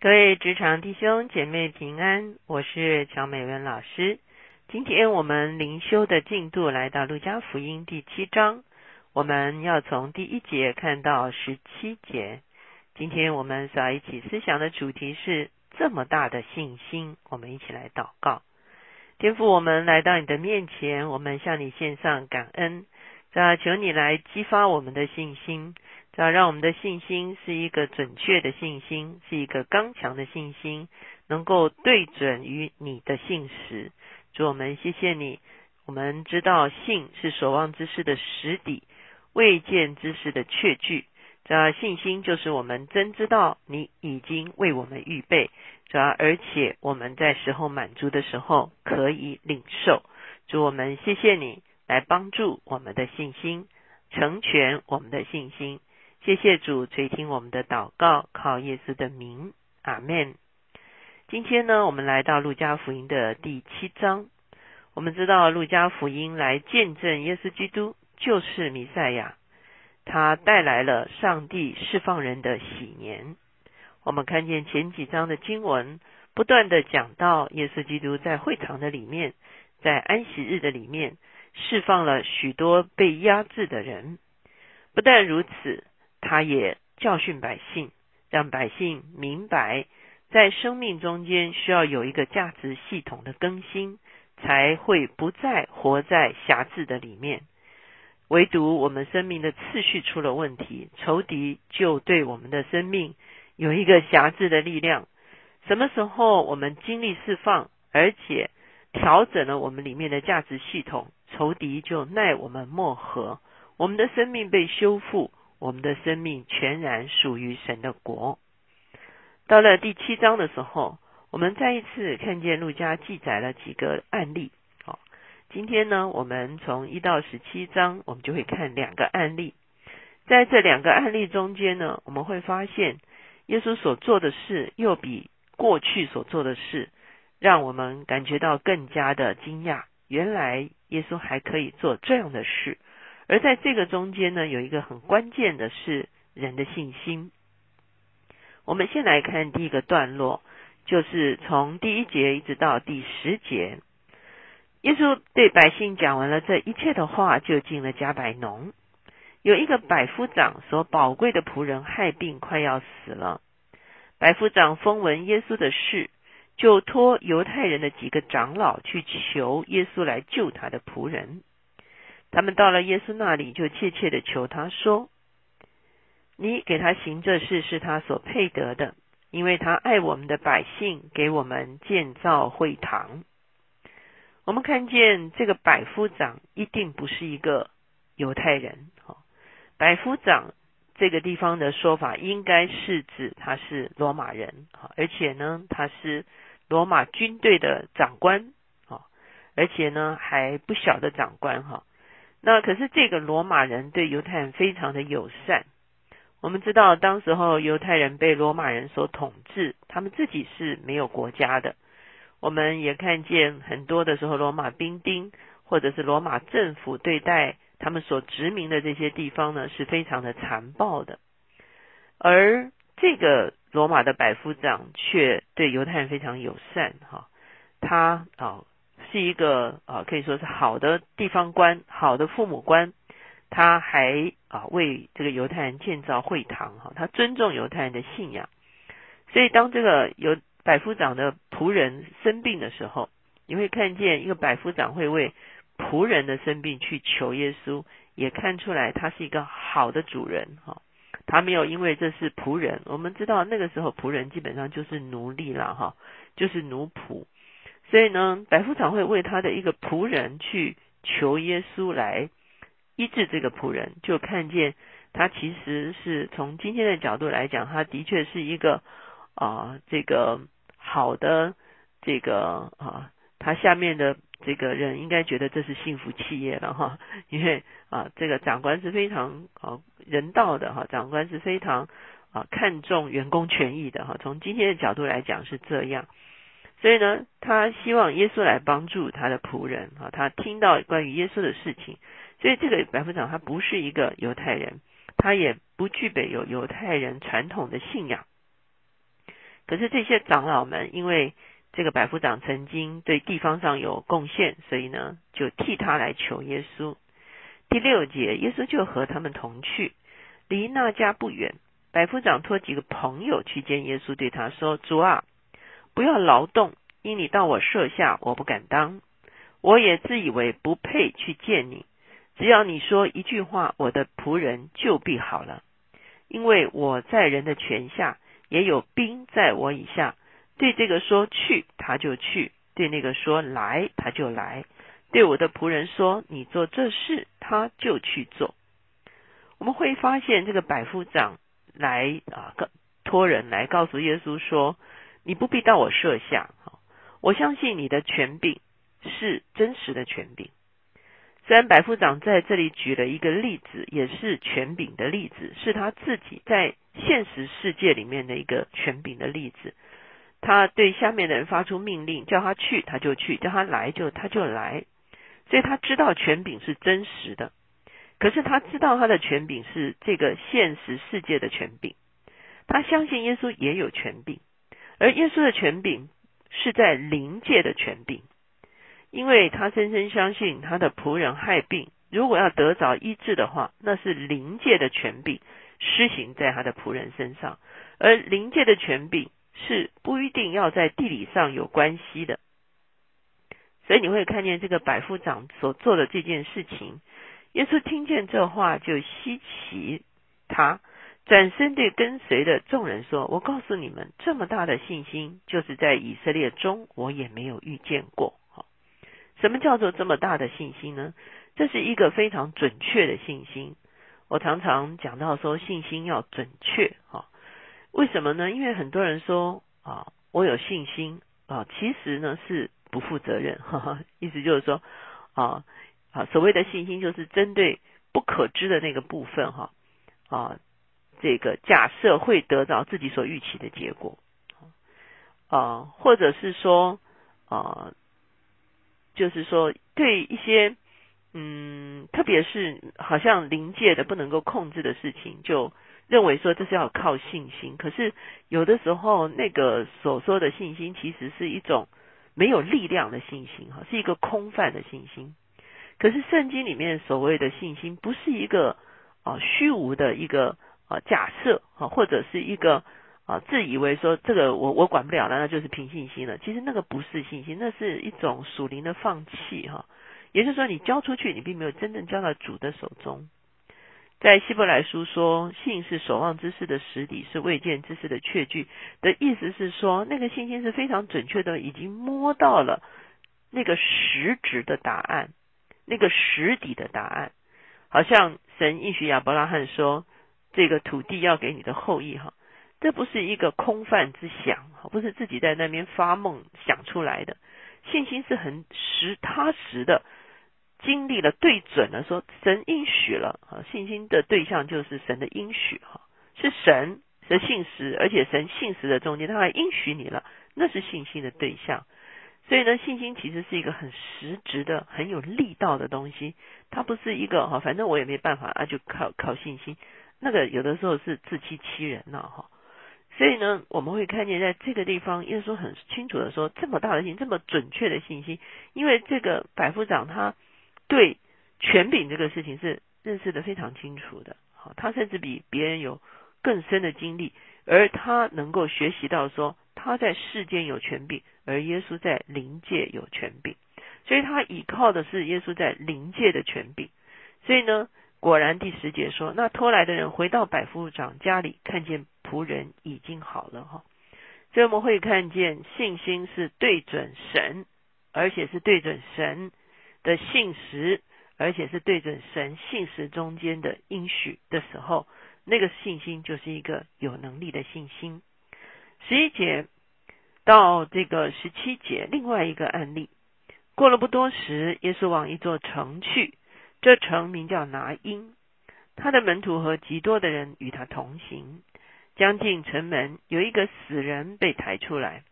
各位职场弟兄姐妹平安，我是乔美文老师。今天我们灵修的进度来到路加福音第七章，我们要从第一节看到十七节。今天我们所要一起思想的主题是这么大的信心，我们一起来祷告。天父，我们来到你的面前，我们向你献上感恩，要求你来激发我们的信心。要让我们的信心是一个准确的信心，是一个刚强的信心，能够对准于你的信实。主我们谢谢你，我们知道信是所望之事的实底，未见之事的确据。这信心就是我们真知道你已经为我们预备，主而且我们在时候满足的时候可以领受。主我们谢谢你来帮助我们的信心，成全我们的信心。谢谢主垂听我们的祷告，靠耶稣的名，阿门。今天呢，我们来到路加福音的第七章。我们知道路加福音来见证耶稣基督就是弥赛亚，他带来了上帝释放人的喜年。我们看见前几章的经文，不断的讲到耶稣基督在会堂的里面，在安息日的里面释放了许多被压制的人。不但如此。他也教训百姓，让百姓明白，在生命中间需要有一个价值系统的更新，才会不再活在辖制的里面。唯独我们生命的次序出了问题，仇敌就对我们的生命有一个辖制的力量。什么时候我们精力释放，而且调整了我们里面的价值系统，仇敌就奈我们莫何。我们的生命被修复。我们的生命全然属于神的国。到了第七章的时候，我们再一次看见路加记载了几个案例。好，今天呢，我们从一到十七章，我们就会看两个案例。在这两个案例中间呢，我们会发现耶稣所做的事，又比过去所做的事，让我们感觉到更加的惊讶。原来耶稣还可以做这样的事。而在这个中间呢，有一个很关键的是人的信心。我们先来看第一个段落，就是从第一节一直到第十节。耶稣对百姓讲完了这一切的话，就进了加百农。有一个百夫长所宝贵的仆人害病，快要死了。百夫长风闻耶稣的事，就托犹太人的几个长老去求耶稣来救他的仆人。他们到了耶稣那里，就切切的求他说：“你给他行这事，是他所配得的，因为他爱我们的百姓，给我们建造会堂。”我们看见这个百夫长一定不是一个犹太人，哈，百夫长这个地方的说法，应该是指他是罗马人，哈，而且呢，他是罗马军队的长官，哈，而且呢还不小的长官，哈。那可是这个罗马人对犹太人非常的友善。我们知道，当时候犹太人被罗马人所统治，他们自己是没有国家的。我们也看见很多的时候，罗马兵丁或者是罗马政府对待他们所殖民的这些地方呢，是非常的残暴的。而这个罗马的百夫长却对犹太人非常友善，哈，他啊。是一个啊，可以说是好的地方官，好的父母官。他还啊为这个犹太人建造会堂哈，他尊重犹太人的信仰。所以当这个有百夫长的仆人生病的时候，你会看见一个百夫长会为仆人的生病去求耶稣，也看出来他是一个好的主人哈。他没有因为这是仆人，我们知道那个时候仆人基本上就是奴隶了哈，就是奴仆。所以呢，百夫长会为他的一个仆人去求耶稣来医治这个仆人，就看见他其实是从今天的角度来讲，他的确是一个啊这个好的这个啊，他下面的这个人应该觉得这是幸福企业了哈，因为啊这个长官是非常啊人道的哈，长官是非常啊看重员工权益的哈，从今天的角度来讲是这样。所以呢，他希望耶稣来帮助他的仆人啊。他听到关于耶稣的事情，所以这个百夫长他不是一个犹太人，他也不具备有犹太人传统的信仰。可是这些长老们因为这个百夫长曾经对地方上有贡献，所以呢就替他来求耶稣。第六节，耶稣就和他们同去，离那家不远。百夫长托几个朋友去见耶稣，对他说：“主啊，不要劳动，因你到我舍下，我不敢当。我也自以为不配去见你。只要你说一句话，我的仆人就必好了。因为我在人的权下，也有兵在我以下。对这个说去，他就去；对那个说来，他就来。”对我的仆人说：“你做这事，他就去做。”我们会发现，这个百夫长来啊，托人来告诉耶稣说：“你不必到我设下，我相信你的权柄是真实的权柄。”虽然百夫长在这里举了一个例子，也是权柄的例子，是他自己在现实世界里面的一个权柄的例子。他对下面的人发出命令，叫他去他就去，叫他来就他就来。所以他知道权柄是真实的，可是他知道他的权柄是这个现实世界的权柄。他相信耶稣也有权柄，而耶稣的权柄是在灵界的权柄，因为他深深相信他的仆人害病，如果要得着医治的话，那是灵界的权柄施行在他的仆人身上，而灵界的权柄是不一定要在地理上有关系的。所以你会看见这个百夫长所做的这件事情，耶稣听见这话就稀奇，他转身对跟随的众人说：“我告诉你们，这么大的信心，就是在以色列中我也没有遇见过。哈，什么叫做这么大的信心呢？这是一个非常准确的信心。我常常讲到说，信心要准确。哈，为什么呢？因为很多人说啊，我有信心啊，其实呢是。不负责任，哈哈，意思就是说，啊啊，所谓的信心就是针对不可知的那个部分，哈啊，这个假设会得到自己所预期的结果，啊，或者是说，啊，就是说对一些，嗯，特别是好像临界的不能够控制的事情，就认为说这是要靠信心，可是有的时候那个所说的信心，其实是一种。没有力量的信心，哈，是一个空泛的信心。可是圣经里面所谓的信心，不是一个啊虚无的一个啊假设，啊，或者是一个啊自以为说这个我我管不了了，那就是凭信心了。其实那个不是信心，那是一种属灵的放弃，哈。也就是说，你交出去，你并没有真正交到主的手中。在希伯来书说，信是守望之事的实底，是未见之事的确据。的意思是说，那个信心是非常准确的，已经摸到了那个实质的答案，那个实底的答案。好像神应许亚伯拉罕说，这个土地要给你的后裔，哈，这不是一个空泛之想，不是自己在那边发梦想出来的。信心是很实踏实的。经历了对准了，说神应许了哈，信心的对象就是神的应许哈，是神的信实，而且神信实的中间他还应许你了，那是信心的对象。所以呢，信心其实是一个很实质的、很有力道的东西，它不是一个哈，反正我也没办法啊，就靠靠信心，那个有的时候是自欺欺人呐哈。所以呢，我们会看见在这个地方，耶稣很清楚的说，这么大的信，这么准确的信心，因为这个百夫长他。对权柄这个事情是认识的非常清楚的，好，他甚至比别人有更深的经历，而他能够学习到说他在世间有权柄，而耶稣在灵界有权柄，所以他倚靠的是耶稣在灵界的权柄。所以呢，果然第十节说，那偷来的人回到百夫长家里，看见仆人已经好了哈。所以我们会看见信心是对准神，而且是对准神。的信实，而且是对准神信实中间的应许的时候，那个信心就是一个有能力的信心。十一节到这个十七节，另外一个案例，过了不多时，耶稣往一座城去，这城名叫拿因，他的门徒和极多的人与他同行。将近城门，有一个死人被抬出来，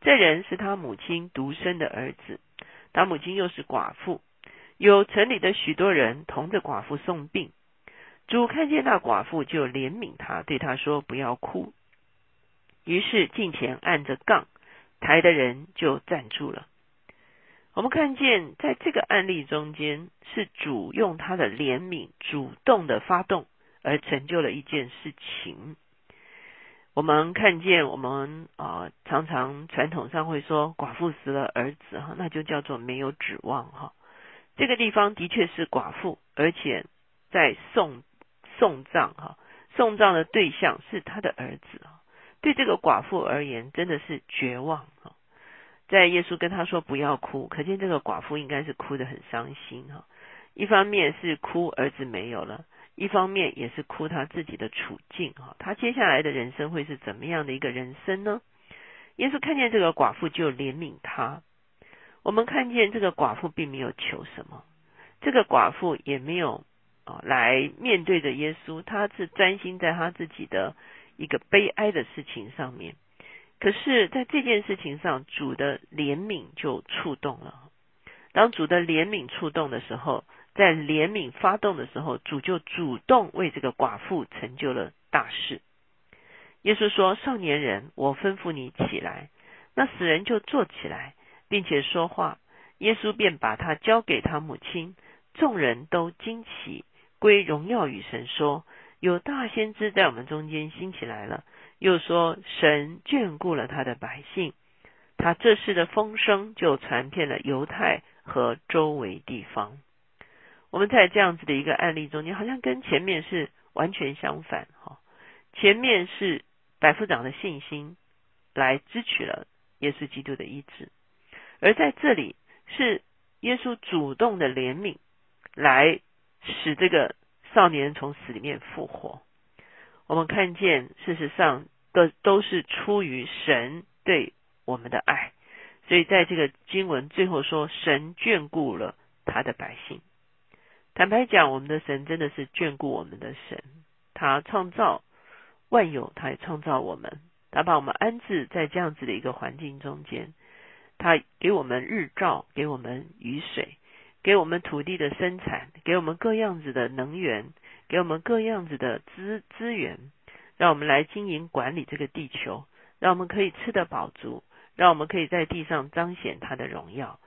这人是他母亲独生的儿子。他母亲又是寡妇，有城里的许多人同着寡妇送病。主看见那寡妇，就怜悯他，对他说：“不要哭。”于是近前按着杠，抬的人就站住了。我们看见，在这个案例中间，是主用他的怜悯主动的发动，而成就了一件事情。我们看见，我们啊，常常传统上会说，寡妇死了儿子哈，那就叫做没有指望哈。这个地方的确是寡妇，而且在送送葬哈，送葬的对象是他的儿子啊。对这个寡妇而言，真的是绝望哈。在耶稣跟他说不要哭，可见这个寡妇应该是哭得很伤心哈。一方面是哭儿子没有了，一方面也是哭他自己的处境哈。他接下来的人生会是怎么样的一个人生呢？耶稣看见这个寡妇就怜悯他。我们看见这个寡妇并没有求什么，这个寡妇也没有啊来面对着耶稣，他是专心在他自己的一个悲哀的事情上面。可是，在这件事情上，主的怜悯就触动了。当主的怜悯触动的时候，在怜悯发动的时候，主就主动为这个寡妇成就了大事。耶稣说：“少年人，我吩咐你起来。”那死人就坐起来，并且说话。耶稣便把他交给他母亲。众人都惊奇，归荣耀与神，说：“有大先知在我们中间兴起来了。”又说，神眷顾了他的百姓，他这事的风声就传遍了犹太和周围地方。我们在这样子的一个案例中间，好像跟前面是完全相反哈。前面是百夫长的信心来支取了耶稣基督的医治，而在这里是耶稣主动的怜悯来使这个少年从死里面复活。我们看见，事实上都都是出于神对我们的爱，所以在这个经文最后说，神眷顾了他的百姓。坦白讲，我们的神真的是眷顾我们的神，他创造万有，他也创造我们，他把我们安置在这样子的一个环境中间，他给我们日照，给我们雨水，给我们土地的生产，给我们各样子的能源。给我们各样子的资资源，让我们来经营管理这个地球，让我们可以吃得饱足，让我们可以在地上彰显他的荣耀。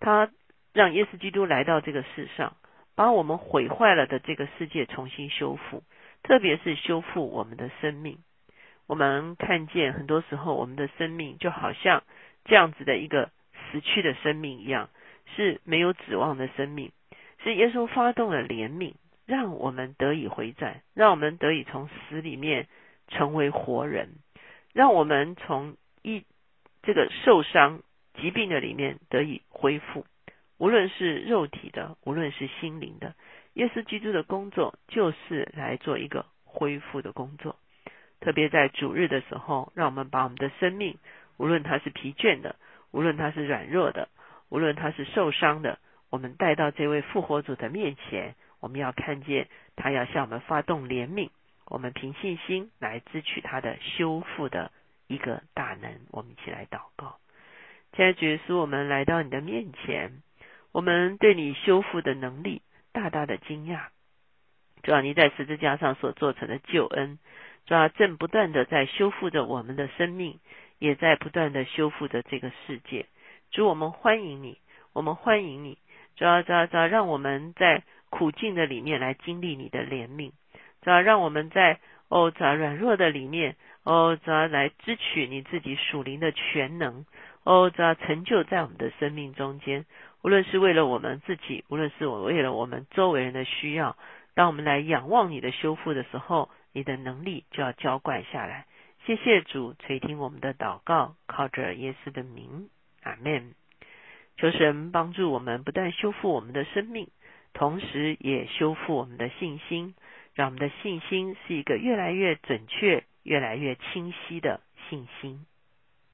他让耶稣基督来到这个世上，把我们毁坏了的这个世界重新修复，特别是修复我们的生命。我们看见很多时候，我们的生命就好像这样子的一个死去的生命一样，是没有指望的生命。是耶稣发动了怜悯。让我们得以回转，让我们得以从死里面成为活人，让我们从一这个受伤疾病的里面得以恢复，无论是肉体的，无论是心灵的，耶稣基督的工作就是来做一个恢复的工作。特别在主日的时候，让我们把我们的生命，无论他是疲倦的，无论他是软弱的，无论他是受伤的，我们带到这位复活主的面前。我们要看见他要向我们发动怜悯，我们凭信心来支取他的修复的一个大能。我们一起来祷告，亲爱的耶稣，我们来到你的面前，我们对你修复的能力大大的惊讶。主要你在十字架上所做成的救恩，主要正不断的在修复着我们的生命，也在不断的修复着这个世界。主，我们欢迎你，我们欢迎你。主要主要主要让我们在。苦境的里面来经历你的怜悯，主要让我们在哦，主要软弱的里面哦，主要来支取你自己属灵的全能哦，主要成就在我们的生命中间，无论是为了我们自己，无论是我为了我们周围人的需要，当我们来仰望你的修复的时候，你的能力就要浇灌下来。谢谢主垂听我们的祷告，靠着耶稣的名，阿门。求神帮助我们，不断修复我们的生命。同时，也修复我们的信心，让我们的信心是一个越来越准确、越来越清晰的信心。